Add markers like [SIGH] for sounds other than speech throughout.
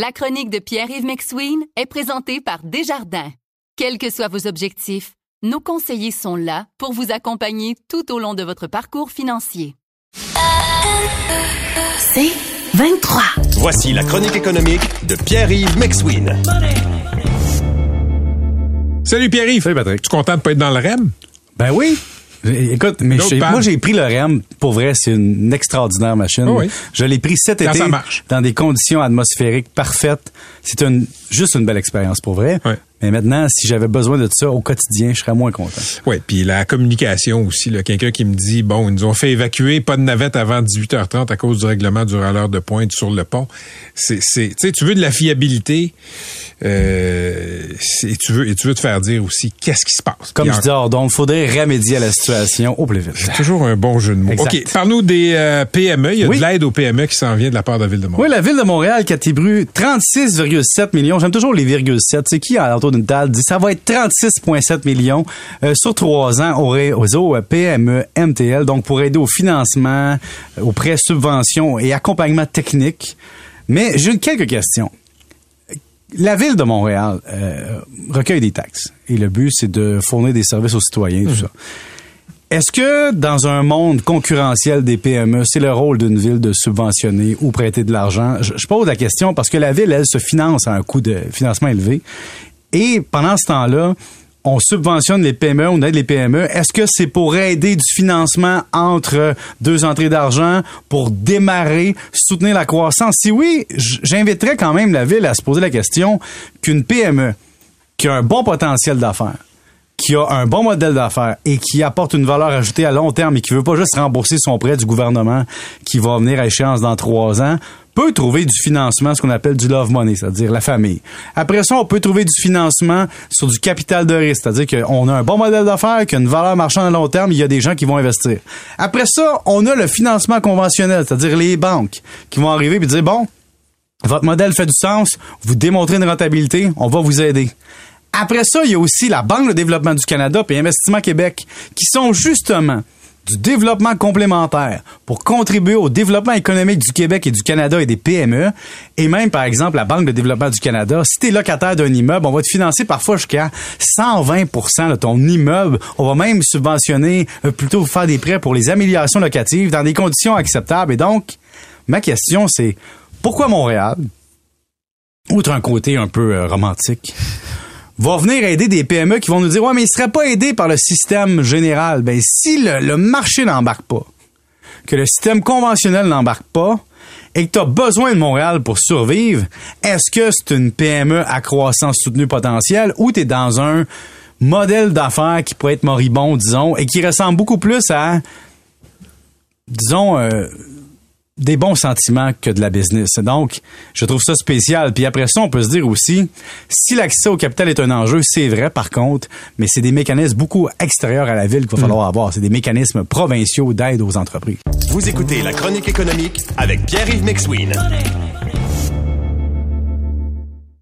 La chronique de Pierre-Yves McSween est présentée par Desjardins. Quels que soient vos objectifs, nos conseillers sont là pour vous accompagner tout au long de votre parcours financier. C'est 23. Voici la chronique économique de Pierre-Yves McSween. Salut Pierre-Yves. Salut Patrick. Tu es content de pas être dans le REM? Ben oui. Écoute, mais moi j'ai pris le REM. Pour vrai, c'est une extraordinaire machine. Oh oui. Je l'ai pris cet Quand été dans des conditions atmosphériques parfaites. C'est une juste une belle expérience pour vrai. Ouais. Mais maintenant, si j'avais besoin de ça au quotidien, je serais moins content. Oui, puis la communication aussi. Quelqu'un qui me dit, bon, ils nous ont fait évacuer, pas de navette avant 18h30 à cause du règlement du râleur de pointe sur le pont. C'est, tu veux de la fiabilité, euh, et tu veux, et tu veux te faire dire aussi qu'est-ce qui se passe. Comme je dis, alors, donc, faudrait remédier à la situation au plus vite. C'est toujours un bon jeu de mots. Exact. OK, parle-nous des euh, PME. Il y a Oui. de l'aide aux PME qui s'en vient de la part de la Ville de Montréal. Oui, la ville de Montréal qui attribue 36,7 millions. J'aime toujours les virgule 7. C'est qui, autour d'une table, dit ça va être 36,7 millions euh, sur trois ans au ré- au réseau euh, PME MTL, donc pour aider au financement, euh, aux prêts, subventions et accompagnement technique. Mais j'ai quelques questions. La ville de Montréal recueille des taxes et le but, c'est de fournir des services aux citoyens, tout ça. Est-ce que dans un monde concurrentiel des PME, c'est le rôle d'une ville de subventionner ou prêter de l'argent? Je pose la question parce que la ville, elle, se finance à un coût de financement élevé. Et pendant ce temps-là, on subventionne les PME, on aide les PME. Est-ce que c'est pour aider du financement entre deux entrées d'argent, pour démarrer, soutenir la croissance? Si oui, j'inviterais quand même la ville à se poser la question qu'une PME qui a un bon potentiel d'affaires, qui a un bon modèle d'affaires et qui apporte une valeur ajoutée à long terme et qui veut pas juste rembourser son prêt du gouvernement qui va venir à échéance dans trois ans, peut trouver du financement, ce qu'on appelle du love money, c'est-à-dire la famille. Après ça, on peut trouver du financement sur du capital de risque, c'est-à-dire qu'on a un bon modèle d'affaires, qu'il y a une valeur marchande à long terme, il y a des gens qui vont investir. Après ça, on a le financement conventionnel, c'est-à-dire les banques qui vont arriver et dire, bon, votre modèle fait du sens, vous démontrez une rentabilité, on va vous aider. Après ça, il y a aussi la Banque de développement du Canada et Investissement Québec qui sont justement du développement complémentaire pour contribuer au développement économique du Québec et du Canada et des PME. Et même, par exemple, la Banque de développement du Canada, si tu es locataire d'un immeuble, on va te financer parfois jusqu'à 120% de ton immeuble. On va même subventionner, euh, plutôt faire des prêts pour les améliorations locatives dans des conditions acceptables. Et donc, ma question, c'est pourquoi Montréal, outre un côté un peu euh, romantique, va venir aider des PME qui vont nous dire ouais mais ils seraient pas aidés par le système général. Ben si le, marché n'embarque pas, que le système conventionnel n'embarque pas et que tu as besoin de Montréal pour survivre, est-ce que c'est une PME à croissance soutenue potentielle ou tu es dans un modèle d'affaires qui pourrait être moribond, disons, et qui ressemble beaucoup plus à, disons, euh, des bons sentiments que de la business. Donc, je trouve ça spécial. Puis après ça, on peut se dire aussi, si l'accès au capital est un enjeu, c'est vrai par contre, mais c'est des mécanismes beaucoup extérieurs à la ville qu'il va falloir avoir. C'est des mécanismes provinciaux d'aide aux entreprises. Vous écoutez la chronique économique avec Pierre-Yves McSween.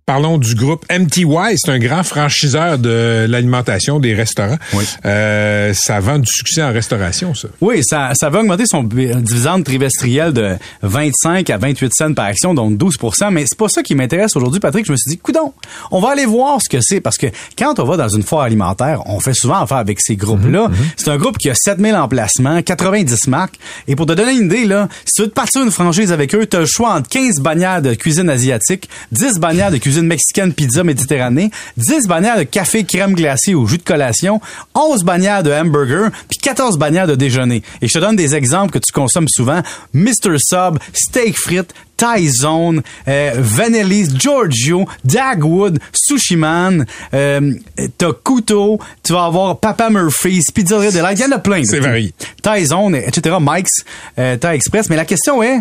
Parlons du groupe MTY. C'est un grand franchiseur de l'alimentation des restaurants. Oui. Euh, ça vend du succès en restauration, ça. Oui, ça, ça va augmenter son dividende trimestriel de 25 à 28 cents par action, donc 12% Mais c'est pas ça qui m'intéresse aujourd'hui, Patrick. Je me suis dit, coudon, on va aller voir ce que c'est parce que quand on va dans une foire alimentaire, on fait souvent affaire avec ces groupes-là. C'est un groupe qui a 7000 emplacements, 90 marques. Et pour te donner une idée, là, si tu veux te partir une franchise avec eux, tu as le choix entre 15 bannières de cuisine asiatique, 10 bannières de cuisine mexicaine, pizza, méditerranée, 10 bannières de café, crème glacée ou jus de collation, 11 bannières de hamburger, puis 14 bannières de déjeuner. Et je te donne des exemples que tu consommes souvent. Mr. Sub, Steak Frites, Thai Zone, euh, Vanellis, Giorgio, Dagwood, Sushi Man, euh, t'as Couteau, tu vas avoir Papa Murphy's, Pizzeria Delight, il y en a plein. C'est varié. Thai Zone, etc., Mike's, euh, Thai Express. Mais la question est,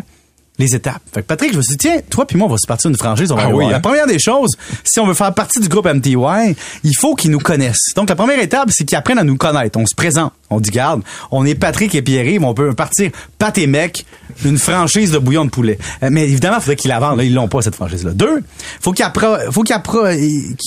les étapes. Fait que Patrick, je me suis dit, tiens, toi puis moi, on va se partir d'une franchise, on va Ah oui, voir. hein? La première des choses, si on veut faire partie du groupe MTY, il faut qu'ils nous connaissent. Donc, la première étape, c'est qu'ils apprennent à nous connaître. On se présente. On dit, garde, on est Patrick et Pierre-Yves, on peut partir Pat et mec, une franchise de bouillon de poulet. Euh, mais évidemment, il faudrait qu'ils la vendent. Là, ils l'ont pas, cette franchise-là. Deux, faut qu'ils faut qu'ils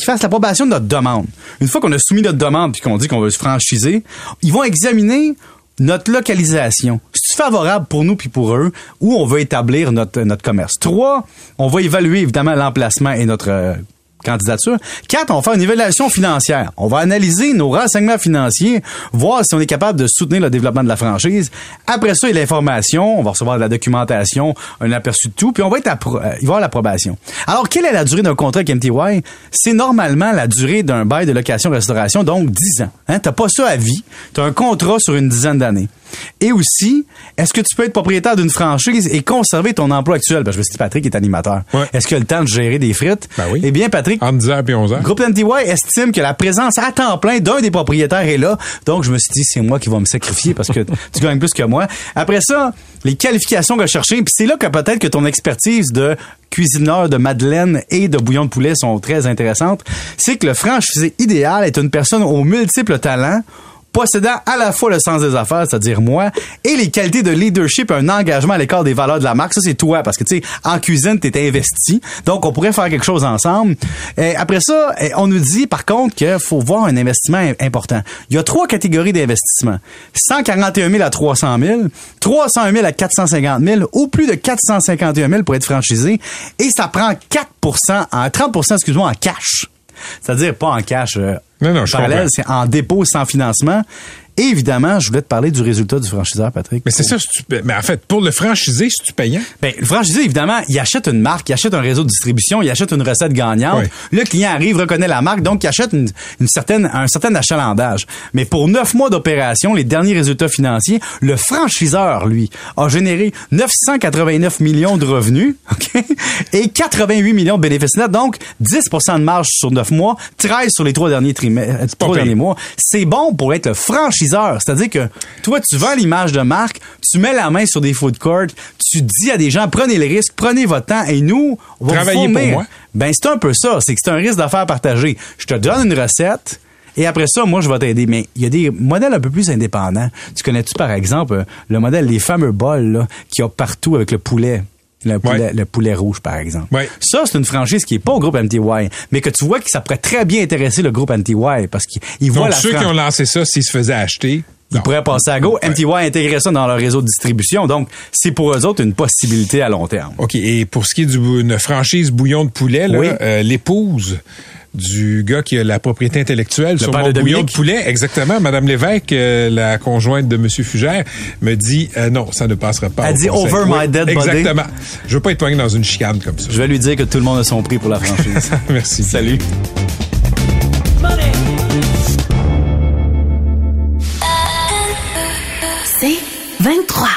fassent l'approbation de notre demande. Une fois qu'on a soumis notre demande puis qu'on dit qu'on veut se franchiser, ils vont examiner notre localisation. C'est favorable pour nous puis pour eux où on veut établir notre, notre commerce? Trois, on va évaluer évidemment l'emplacement et notre euh, candidature. Quatre, on va faire une évaluation financière. On va analyser nos renseignements financiers, voir si on est capable de soutenir le développement de la franchise. Après ça, il y a l'information, on va recevoir de la documentation, un aperçu de tout, puis on va être appro- euh, y avoir l'approbation. Alors, quelle est la durée d'un contrat avec MTY? C'est normalement la durée d'un bail de location-restauration, donc 10 ans. Hein? T'as pas ça à vie. T'as un contrat sur une dizaine d'années. Et aussi, est-ce que tu peux être propriétaire d'une franchise et conserver ton emploi actuel? Ben, je me suis dit, Patrick est animateur. Ouais. Est-ce qu'il a le temps de gérer des frites? Ben oui. Eh bien, Patrick, Entre 10 heures et 11 heures. Groupe MTY estime que la présence à temps plein d'un des propriétaires est là. Donc, je me suis dit, c'est moi qui vais me sacrifier parce que [LAUGHS] tu gagnes plus que moi. Après ça, les qualifications recherchées. Puis c'est là que peut-être que ton expertise de cuisineur de madeleine et de bouillon de poulet sont très intéressantes. C'est que le franchisé idéal est une personne aux multiples talents possédant à la fois le sens des affaires, c'est-à-dire moi, et les qualités de leadership, un engagement à l'écart des valeurs de la marque. Ça, c'est toi, parce que, tu sais, en cuisine, t'es investi. Donc, on pourrait faire quelque chose ensemble. Et après ça, on nous dit, par contre, qu'il faut voir un investissement im- important. Il y a trois catégories d'investissement. 141 000 à 300 000, 301 000 à 450 000, ou plus de 451 000 pour être franchisé. Et ça prend 4 en 30% excuse-moi, en cash. C'est-à-dire pas en cash euh, Non, non, je parallèle, c'est en dépôt sans financement. Et évidemment, je voulais te parler du résultat du franchiseur, Patrick. Mais c'est ça, mais en fait, pour le franchisé, c'est-tu payant? Ben, le franchisé, évidemment, il achète une marque, il achète un réseau de distribution, il achète une recette gagnante. Le client arrive, reconnaît la marque, donc il achète une, une certaine, un certain achalandage. Mais pour neuf mois d'opération, les derniers résultats financiers, le franchiseur, lui, a généré 989 millions de revenus? [LAUGHS] Et 88 millions de bénéfices nets, donc 10% de marge sur neuf mois, 13 sur les trois derniers trimestres, trois derniers mois. C'est bon pour être le franchiseur. C'est-à-dire que toi, tu vends l'image de marque, tu mets la main sur des food courts, tu dis à des gens, prenez le risque, prenez votre temps, et nous, on va vous Travaillez pour moi. Ben, c'est un peu ça. C'est que c'est un risque d'affaires partagé. Je te donne une recette. Et après ça, moi, je vais t'aider. Mais il y a des modèles un peu plus indépendants. Tu connais-tu, par exemple, euh, le modèle, les fameux bols, là, qu'il y a partout avec le poulet? Le poulet, Ouais. le poulet rouge, par exemple. Ouais. Ça, c'est une franchise qui est pas au groupe MTY, mais que tu vois que ça pourrait très bien intéresser le groupe MTY parce qu'ils voient Donc, la ceux qui ont lancé ça, s'ils se faisaient acheter. ils non. pourraient passer à go. Ouais. MTY a intégré ça dans leur réseau de distribution. Donc, c'est pour eux autres une possibilité à long terme. OK. Et pour ce qui est d'une franchise bouillon de poulet, là, Oui. euh, l'épouse du gars qui a la propriété intellectuelle sur père mon de bouillon de poulet, exactement, Madame Lévesque, euh, la conjointe de Monsieur Fugère, me dit euh, non, ça ne passera pas. Elle dit, conseil. "Over my dead body." Exactement. Je veux pas être poigné dans une chicane comme ça. Je vais lui dire que tout le monde a son prix pour la franchise. [LAUGHS] Merci. Salut. C'est 23.